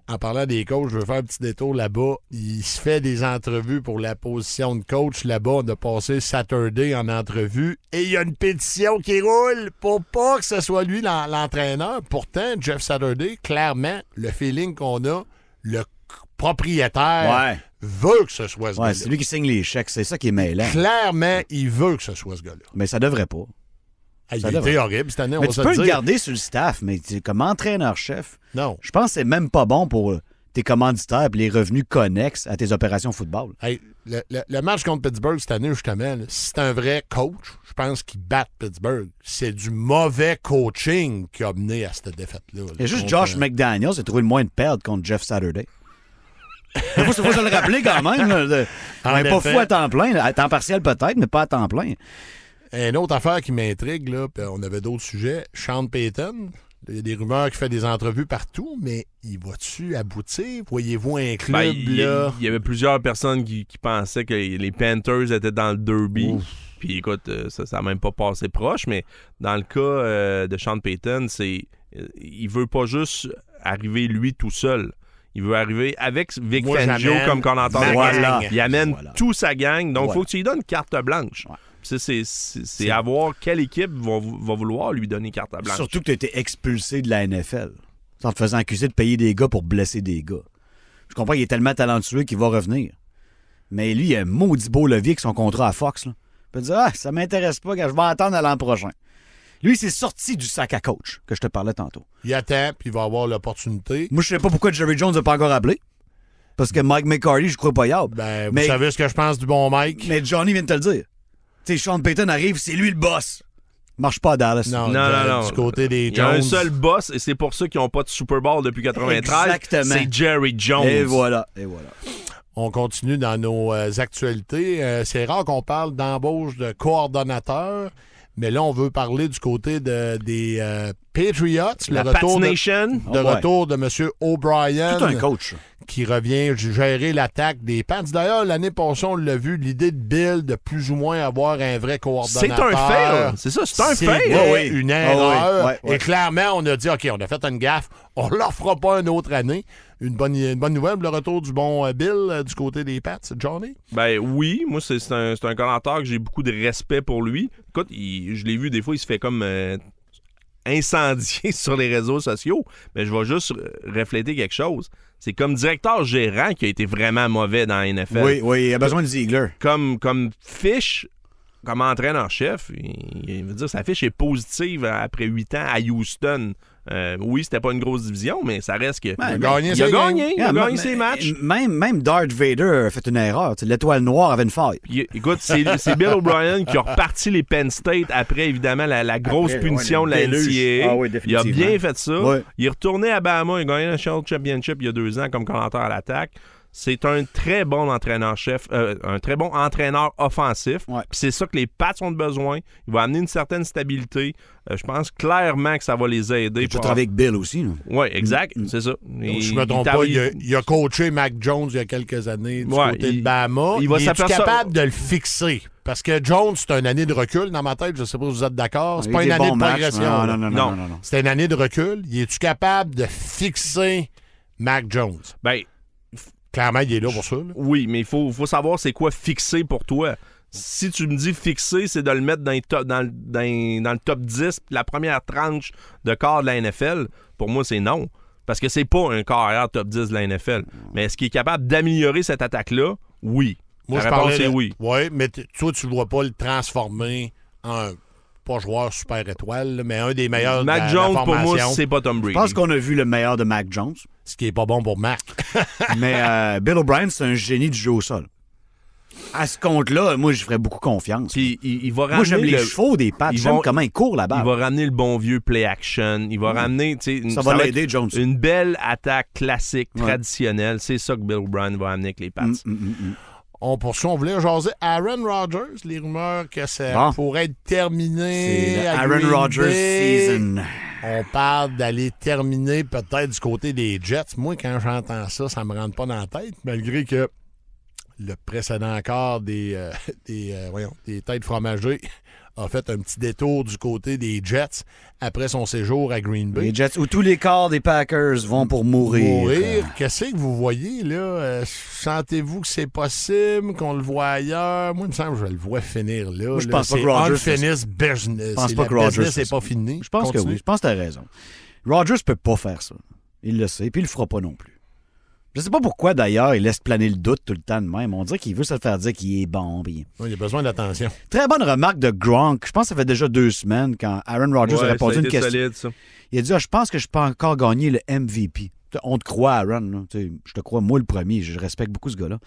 En parlant des coachs, je veux faire un petit détour là-bas. Il se fait des entrevues pour la position de coach là-bas. On a passé Saturday en entrevue et il y a une pétition qui roule pour pas que ce soit lui l'en- l'entraîneur. Pourtant, Jeff Saturday, clairement, le feeling qu'on a, le propriétaire Ouais. veut que ce soit ce Ouais, gars-là. c'est lui qui signe les chèques. C'est ça qui est mêlant. Clairement, il veut que ce soit ce gars-là. Mais ça devrait pas. Ah, il Ça devrait. été horrible cette année, on va tu se peux le dire. garder sur le staff, mais comme entraîneur-chef, Non. je pense que c'est même pas bon pour tes commanditaires et les revenus connexes à tes opérations football. Hey, le, le- le match contre Pittsburgh cette année, justement, c'est un vrai coach, je pense qu'il bat Pittsburgh. C'est du mauvais coaching qui a mené à cette défaite-là. a juste contre, Josh euh, McDaniels a trouvé le moins de perdre contre Jeff Saturday. Il *laughs* faut, faut se le rappeler quand même. Là, on pas fou à temps plein. À temps partiel peut-être, mais pas à temps plein. Une autre affaire qui m'intrigue, on avait d'autres sujets, Sean Payton. Il y a des rumeurs qu'il fait des entrevues partout, mais il va-tu aboutir? Voyez-vous un club, Ben, il, là? il y avait plusieurs personnes qui, qui pensaient que les Panthers étaient dans le derby. Puis écoute, euh, ça n'a même pas passé proche, mais dans le cas euh, de Sean Payton, c'est euh, il veut pas juste arriver lui tout seul. Il veut arriver avec Vic Fangio, comme qu'on entend. Voilà. Il amène Voilà. tout sa gang. Donc, il faut que tu lui donnes carte blanche. Ouais. C'est- c'est c'est à voir quelle équipe va, va vouloir lui donner carte blanche. Surtout que tu as été expulsé de la NFL. En te faisant accuser de payer des gars pour blesser des gars. Je comprends qu'il est tellement talentueux qu'il va revenir. Mais lui, il a un maudit beau levier avec son contrat à Fox. Là. Il peut dire Ah, ça m'intéresse pas, je vais attendre à l'an prochain. Lui, c'est sorti du sac à coach que je te parlais tantôt. Il attend, puis il va avoir l'opportunité. Moi, je sais pas pourquoi Jerry Jones n'a pas encore appelé. Parce que Mike McCarty, je crois pas y avoir. Ben, vous mais, savez ce que je pense du bon Mike? mais Johnny vient de te le dire. Tu sais, Sean Payton arrive, c'est lui le boss. Marche pas à Dallas. Non, Non, de- non, non. Du côté des Il y a un Jones. seul boss et c'est pour ça qu'ils n'ont pas de Super Bowl depuis 93. Exactement. C'est Jerry Jones. Et voilà, et voilà. On continue dans nos euh, actualités. Euh, c'est rare qu'on parle d'embauche de coordonnateurs, mais là, on veut parler du côté de, des euh, Patriots. La le retour de, Oh, ouais. retour de M. O'Brien. Tout un coach. qui revient gérer l'attaque des Pants. D'ailleurs, l'année passée, on l'a vu, l'idée de Bill de plus ou moins avoir un vrai C'est coordonnateur. un fait, là. C'est ça, c'est un fait. C'était Ouais, ouais. une erreur. ouais, ouais. Et clairement, on a dit, OK, on a fait une gaffe. On ne leur fera pas une autre année. Une bonne, une bonne nouvelle, le retour du bon euh, Bill euh, du côté des Pats, Johnny? Ben oui, moi, c'est c'est un, c'est un commentateur que j'ai beaucoup de respect pour lui. Écoute, il- je l'ai vu, des fois, il se fait comme euh, incendier *laughs* sur les réseaux sociaux. Mais je vais juste euh, refléter quelque chose. C'est comme directeur gérant qui a été vraiment mauvais dans la NFL. Oui, oui, il a besoin de Ziegler. Comme, comme Fish, comme entraîneur-chef, il, il veut dire, sa fiche est positive après huit ans à Houston. Euh, oui, c'était pas une grosse division, mais ça reste que. Ben, Il a gagné il a gagné, il a Ah, gagné ses matchs. Même, même Darth Vader a fait une erreur. L'étoile noire avait une faille. Écoute, c'est Bill O'Brien qui a reparti les Penn State après, évidemment, la, la grosse Après, punition ouais, de la. NCAA. Ah oui, il a bien fait ça. Ouais. Il est retourné à Bahama, il a gagné le Championship il y a deux ans comme commentateur à l'attaque. C'est un très bon entraîneur-chef, euh, un très bon entraîneur offensif. Ouais. C'est ça que les Pats ont besoin. Il va amener une certaine stabilité. Euh, je pense clairement que ça va les aider. Tu travailles avec Bill aussi. Oui, exact, c'est ça. Donc, Et- je me trompe il pas, il a, il a coaché Mac Jones il y a quelques années du Ouais, côté il- de Bahama. il va est s'apercevoir- capable de le fixer? Parce que Jones, c'est une année de recul dans ma tête. Je sais pas si vous êtes d'accord. C'est Il pas une année de matchs. progression. Non, non, non, Non. non, non, non. C'était une année de recul. Il est-tu capable de fixer Mac Jones? Ben, Clairement, il est là pour ça. là. Oui, mais il faut, faut savoir c'est quoi fixer pour toi. Si tu me dis fixer, c'est de le mettre dans, les top- dans, le- dans les- dans le top 10, puis la première tranche de quart de la NFL, pour moi, c'est non. Parce que c'est pas un carrière top 10 de la NFL. Mais est-ce qu'il est capable d'améliorer cette attaque-là? Oui. Moi, la je réponse parlais est de- oui. Oui, mais toi, tu ne vois pas le transformer en pas joueur super étoile, mais un des meilleurs de la- Mac la Jones, pour moi, c'est pas Tom Brady. Je pense qu'on a vu le meilleur de Mac Jones. ce qui est pas bon pour Mac. *laughs* mais euh, Bill O'Brien, c'est un génie du jeu au sol. À ce compte-là, moi, je ferais beaucoup confiance. Puis il, il va moi, j'aime ramener les le- chevaux des pattes. ils J'aime vont- comment ils courent la Il va ramener le bon vieux play action. Il va ramener, tu sais, une- Ça va l'aider, Jones. Une belle attaque classique, Ouais. traditionnelle. C'est ça que Bill O'Brien va amener avec les Pats. Mm, mm, mm, mm. On poursuit, on voulait jaser Aaron Rodgers, les rumeurs que ça Bon. pourrait être terminé. À Aaron Green Rodgers Bay. season. On parle d'aller terminer peut-être du côté des Jets. Moi, quand j'entends ça, ça me rentre pas dans la tête, malgré que le précédent corps des, euh, *laughs* des, euh, voyons, des têtes fromagées a fait un petit détour du côté des Jets après son séjour à Green Bay. Les Jets, où tous les corps des Packers vont pour mourir. Mourir. Qu'est-ce que vous voyez, là? Euh, Sentez-vous que c'est possible, qu'on le voit ailleurs? Moi, il me semble que je le vois finir là. Moi, je là. pense pas C'est que unfinished business. Je pense C'est pas que n'est ça. pas fini. Je pense Continue. que oui. Je pense que t'as raison. Rodgers peut pas faire ça. Il le sait, puis il le fera pas non plus. Je sais pas pourquoi, d'ailleurs, il laisse planer le doute tout le temps de même. On dirait qu'il veut se le faire dire qu'il est bon. Oui, il a besoin d'attention. Très bonne remarque de Gronk. Je pense que ça fait déjà deux semaines quand Aaron Rodgers Ouais, a répondu ça a une question. solide, ça. Il a dit ah, Je pense que je peux encore gagner le MVP. On te croit, Aaron. Je te crois, moi, le premier. Je respecte beaucoup ce gars-là.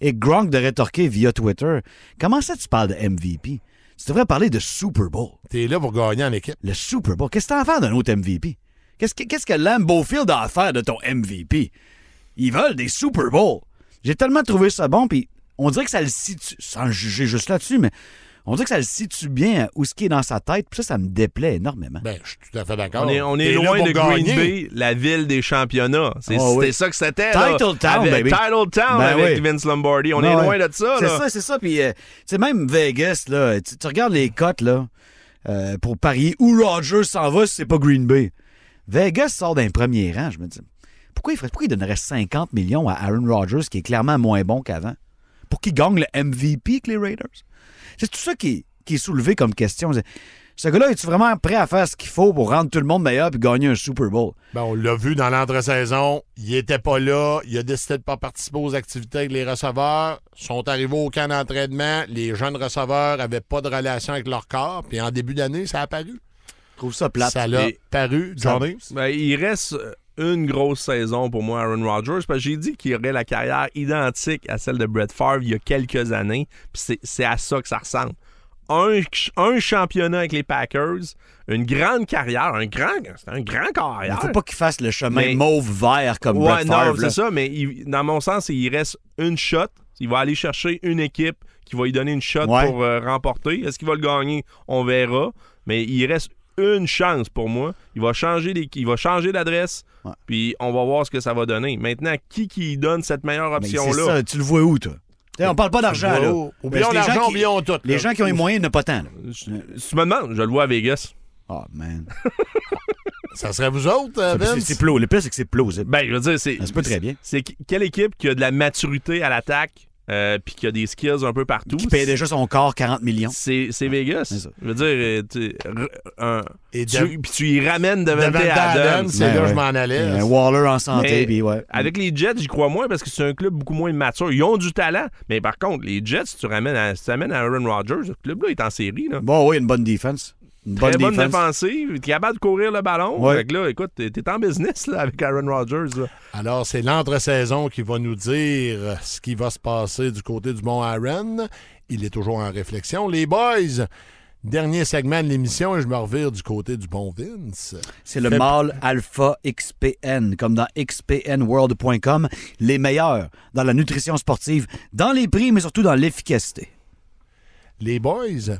Et Gronk de rétorquer via Twitter Comment ça, tu parles de MVP Tu devrais parler de Super Bowl. T'es là pour gagner en équipe. Le Super Bowl. Qu'est-ce que t'as à faire d'un autre MVP Qu'est-ce que, qu'est-ce que Lambeau Field a à faire de ton MVP Ils veulent des Super Bowls. J'ai tellement trouvé ça bon, puis on dirait que ça le situe, sans le juger juste là-dessus, mais on dirait que ça le situe bien où ce qui est dans sa tête, puis ça, ça me déplaît énormément. Ben, je suis tout à fait d'accord. On est, on loin de Green. Bay, la ville des championnats. C'est Ah oui. ça que c'était. là. Title Town, Avec- baby. Title Town Ben avec oui. Vince Lombardi. On Ben est loin de ça. C'est ça, c'est ça. Puis, euh, tu sais, même Vegas, là, tu, tu regardes les cotes, là, euh, pour parier où Rogers s'en va si c'est pas Green Bay. Vegas sort d'un premier rang, je me dis. Pourquoi il, ferait, pourquoi il donnerait 50 millions à Aaron Rodgers, qui est clairement moins bon qu'avant, pour qu'il gagne le MVP que les Raiders? C'est tout ça qui, est- qui est soulevé comme question. Ce gars-là, est-tu vraiment prêt à faire ce qu'il faut pour rendre tout le monde meilleur puis gagner un Super Bowl? Ben, on l'a vu dans l'entre-saison. Il était pas là. Il a décidé de pas participer aux activités avec les receveurs. Ils sont arrivés au camp d'entraînement. Les jeunes receveurs avaient pas de relation avec leur corps. Puis en début d'année, ça a apparu. Je trouve ça plate. Ça l'a Et- paru, Johnny. Ben, il reste euh, une grosse saison pour moi, Aaron Rodgers, parce que j'ai dit qu'il aurait la carrière identique à celle de Brett Favre il y a quelques années, puis c'est- à ça que ça ressemble. Un, ch- un championnat avec les Packers, une grande carrière, un grand, c'est un grand Il carrière. faut pas qu'il fasse le chemin mauve-vert comme Ouais, Brett non, Favre. là. c'est ça, mais il- dans mon sens, il reste une shot. Il va aller chercher une équipe qui va lui donner une shot Ouais. pour euh, remporter. Est-ce qu'il va le gagner? On verra. Mais il reste une chance pour moi. Il va changer les- il va changer d'adresse, Ouais. puis on va voir ce que ça va donner. Maintenant, qui qui donne cette meilleure Mais c'est option-là? ça, tu le vois où, toi? T'sais, on parle pas d'argent, là. Tout. Les là. gens qui ont les moyens n'ont pas tant, là. Si tu me demandes, je le vois à Vegas. Oh, man. *laughs* Ça serait vous autres, euh, C'est- Vince? C'est. Le pire, c'est que c'est plausible. Ben, je veux dire, c'est. Ça se peut très bien. C'est quelle équipe qui a de la maturité à l'attaque? Euh, puis qui a des skills un peu partout. Qui paye déjà son corps 40 millions. C'est c'est Vegas. C'est ça. Je veux dire, euh, tu, un- Et tu- puis tu y ramènes devant Devante tes Adams, Adams. c'est là que ouais. je m'en allais. Un Waller en santé, Mais puis ouais. Avec les Jets, j'y crois moins parce que c'est un club beaucoup moins mature. Ils ont du talent, mais par contre, les Jets, si tu ramènes à, si tu ramènes à Aaron Rodgers, ce club-là est en série. Là. Bon, oui, une bonne défense. Une bonne Très bonne défense. défensive, t'es capable de courir le ballon. Ouais. Fait que là, écoute, t'es t'es en business là, avec Aaron Rodgers. là. Alors, c'est l'entre-saison qui va nous dire ce qui va se passer du côté du Mont Aaron. Il est toujours en réflexion. Les boys, dernier segment de l'émission et je me revire du côté du bon Vince. C'est le Fait- mâle Alpha XPN, comme dans xpnworld.com, les meilleurs dans la nutrition sportive, dans les prix, mais surtout dans l'efficacité. Les boys,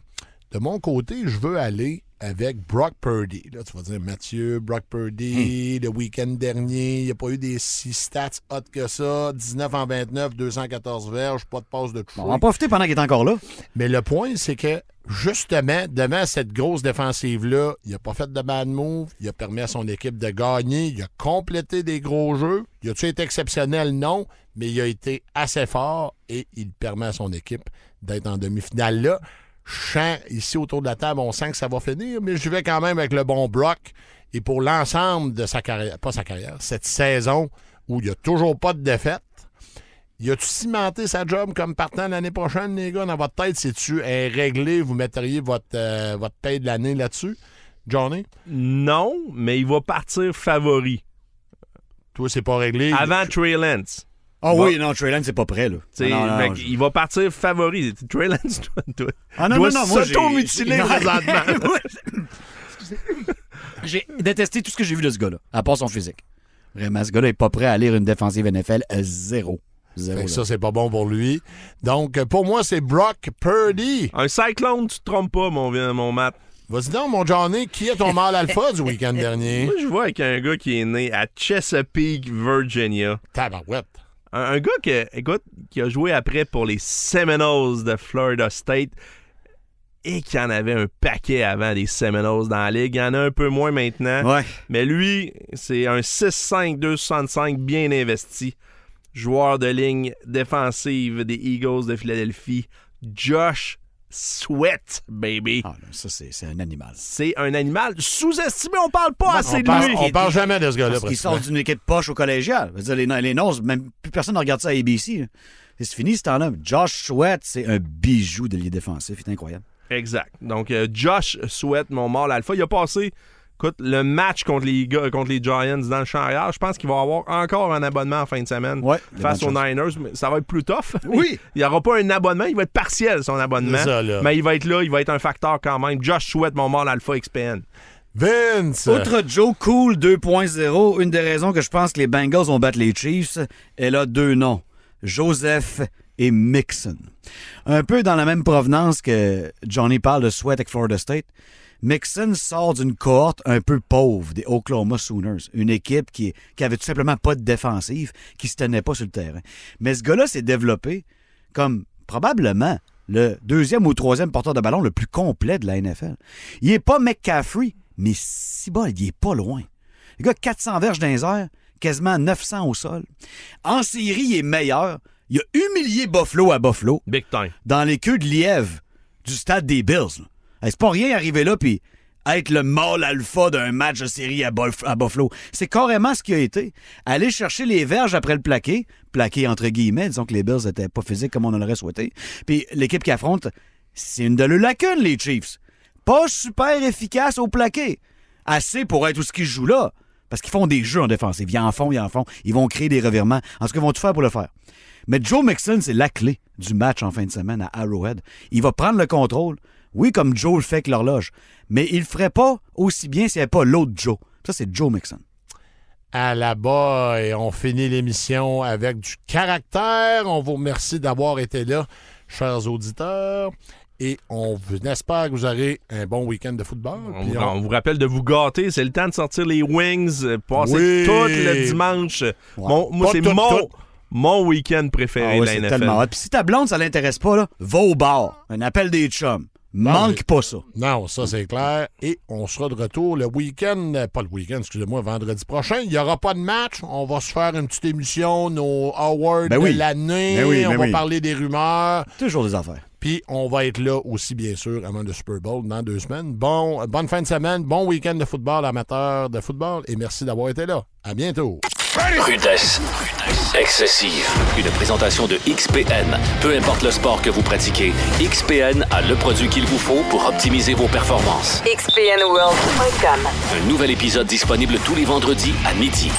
de mon côté, je veux aller avec Brock Purdy. Là, tu vas dire, Mathieu, Brock Purdy, le week-end dernier, il n'y a pas eu des six stats hot que ça. 19 en 29, 214 verges, pas de passe de On toucher. va en profiter pendant qu'il est encore là. Mais le point, c'est que justement, devant cette grosse défensive-là, il n'a pas fait de bad move, il a permis à son équipe de gagner, il a complété des gros jeux. Il a-tu été exceptionnel? Non, mais il a été assez fort et il permet à son équipe d'être en demi-finale là. Sens, ici autour de la table, on sent que ça va finir, mais je vais quand même avec le bon Brock. Et pour l'ensemble de sa carrière, pas sa carrière, cette saison où il n'y a toujours pas de défaite, y a-tu cimenté sa job comme partant l'année prochaine, les gars, dans votre tête? C'est-tu réglé? Vous metteriez votre, euh, votre paye de l'année là-dessus? Johnny? Non, mais il va partir favori. Toi, c'est pas réglé. Avant Trey Lance. Ah Bon. oui, non, Trey Lance, c'est pas prêt, là. T'sais, Non, non, fait non, que je- Il va partir favori. Trey Lance doit, doit- Ah non, doit non, non, moi, j'ai- s'auto-mutiler *laughs* Non. présentement. *laughs* J'ai détesté tout ce que j'ai vu de ce gars-là, à part son physique. Vraiment, ce gars-là est pas prêt à lire une défensive NFL à zéro. Zéro. Là. ça, c'est pas bon pour lui. Donc, euh, pour moi, c'est Brock Purdy. Un cyclone, tu te trompes pas, mon, mon Matt. Vas-y donc, mon Johnny, qui est ton mâle alpha du week-end dernier? Moi, je vois avec un gars qui est né à Chesapeake, Virginia. Tabarouette. Un, un gars qui, écoute, qui a joué après pour les Seminoles de Florida State et qui en avait un paquet avant des Seminoles dans la ligue. Il y en a un peu moins maintenant. Ouais. Mais lui, c'est un 6-5, 265 bien investi. Joueur de ligne défensive des Eagles de Philadelphie. Josh Sweat, baby. Ah, non, ça, c'est c'est un animal. C'est un animal sous-estimé. On parle pas assez On de parle, lui. on parle jamais de ce gars-là. Parce qu'il sort d'une équipe poche au collégial. Je veux dire, les, les même plus personne ne regarde ça à ABC. C'est fini ce temps-là. Josh Sweat, c'est un bijou de lié défensif. C'est incroyable. Exact. Donc, euh, Josh Sweat, mon mâle alpha, il a passé écoute, le match contre les, gars- contre les Giants dans le champ arrière. Je pense qu'il va avoir encore un abonnement en fin de semaine Ouais, face aux Niners. Mais ça va être plus tough. Oui. *laughs* Il n'y aura pas un abonnement. Il va être partiel, son abonnement. C'est ça, là. Mais il va être là. Il va être un facteur quand même. Josh Sweat, mon mâle alpha XPN. Vince! Outre Joe Cool 2.0, une des raisons que je pense que les Bengals vont battre les Chiefs, elle a deux noms. Joseph et Mixon. Un peu dans la même provenance que Johnny parle de Sweat avec Florida State. Mixon sort d'une cohorte un peu pauvre des Oklahoma Sooners, une équipe qui, qui avait tout simplement pas de défensive, qui se tenait pas sur le terrain. Mais ce gars-là s'est développé comme probablement le deuxième ou troisième porteur de ballon le plus complet de la NFL. Il est pas McCaffrey, mais si bas, il est pas loin. Le gars, 400 verges dans les airs, quasiment 900 au sol. En série, il est meilleur. Il a humilié Buffalo à Buffalo Big time. dans les queues de lièvre du stade des Bills. C'est pas rien arriver là puis être le mâle alpha d'un match de série à, Buff- à Buffalo. C'est carrément ce qui a été. Aller chercher les verges après le plaqué, plaqué entre guillemets, disons que les Bills n'étaient pas physiques comme on en aurait souhaité. Puis l'équipe qui affronte, c'est une de leurs lacunes, les Chiefs. Pas super efficace au plaqué. Assez pour être où ce qu'ils jouent là. Parce qu'ils font des jeux en défensive. Ils en font, ils en font. Ils vont créer des revirements. En tout cas, ils vont tout faire pour le faire. Mais Joe Mixon, c'est la clé du match en fin de semaine à Arrowhead. Il va prendre le contrôle. Oui, comme Joe le fait avec l'horloge. Mais il le ferait pas aussi bien s'il n'y avait pas l'autre Joe. Ça, c'est Joe Mixon. à la bas et on finit l'émission avec du caractère. On vous remercie d'avoir été là, chers auditeurs. Et on vous espère que vous aurez un bon week-end de football. On, vous- on- on vous rappelle de vous gâter. C'est le temps de sortir les wings, euh, passer Oui. tout le dimanche. Mon- moi, c'est mon, tout. mon week-end préféré Ah ouais, de la c'est NFL. tellement hot. Puis si ta blonde, ça l'intéresse pas, là, va au bar. Un appel des chums. Manque pas ça. Non, ça c'est clair. Et on sera de retour le week-end, euh, pas le week-end, excusez-moi, vendredi prochain. Il n'y aura pas de match. On va se faire une petite émission, nos awards Ben oui. de l'année. Ben oui, ben on va oui. parler des rumeurs. Toujours des affaires. Puis on va être là aussi, bien sûr, avant le Super Bowl dans deux semaines. Bon, bonne fin de semaine, bon week-end de football, amateur de football, et merci d'avoir été là. À bientôt. Rudesse. Excessive. Une présentation de XPN. Peu importe le sport que vous pratiquez, XPN a le produit qu'il vous faut pour optimiser vos performances. XPNWorld.com. Un nouvel épisode disponible tous les vendredis à midi.